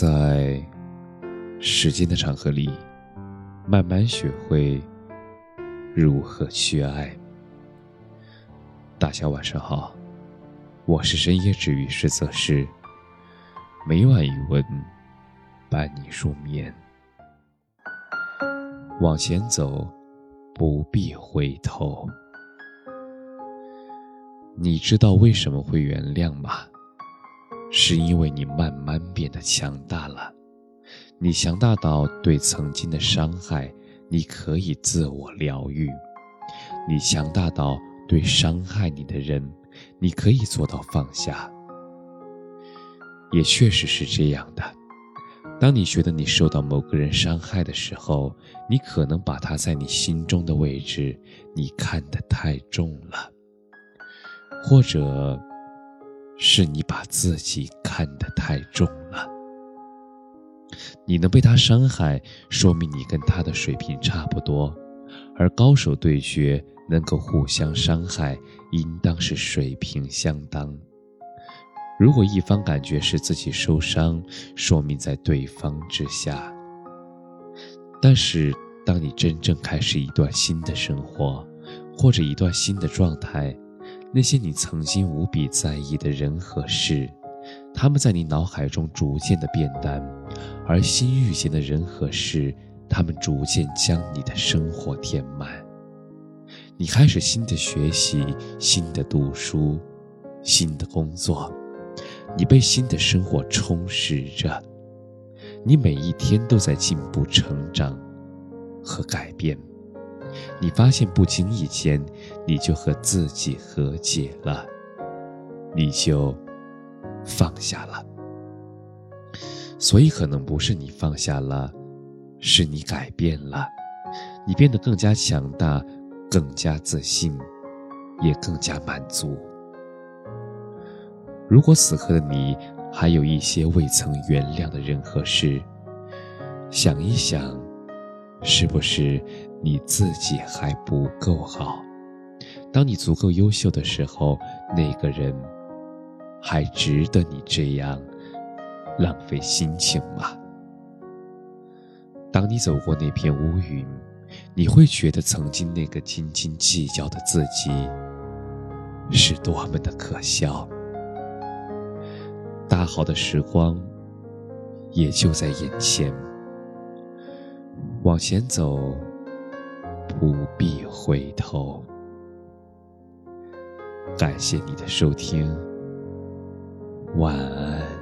在时间的长河里，慢慢学会如何去爱。大家晚上好，我是深夜治愈师泽师，每晚一问，伴你入眠。往前走，不必回头。你知道为什么会原谅吗？是因为你慢慢变得强大了。你强大到对曾经的伤害，你可以自我疗愈；你强大到对伤害你的人，你可以做到放下。也确实是这样的。当你觉得你受到某个人伤害的时候，你可能把他在你心中的位置，你看得太重了。或者，是你把自己看得太重了。你能被他伤害，说明你跟他的水平差不多，而高手对决能够互相伤害，应当是水平相当。如果一方感觉是自己受伤，说明在对方之下。但是，当你真正开始一段新的生活，或者一段新的状态，那些你曾经无比在意的人和事，他们在你脑海中逐渐的变淡，而新遇见的人和事，他们逐渐将你的生活填满。你开始新的学习，新的读书，新的工作，你被新的生活充实着，你每一天都在进步、成长和改变。你发现不经意间，你就和自己和解了，你就放下了。所以可能不是你放下了，是你改变了，你变得更加强大，更加自信，也更加满足。如果此刻的你还有一些未曾原谅的人和事，想一想。是不是你自己还不够好？当你足够优秀的时候，那个人还值得你这样浪费心情吗？当你走过那片乌云，你会觉得曾经那个斤斤计较的自己是多么的可笑。大好的时光也就在眼前。往前走，不必回头。感谢你的收听，晚安。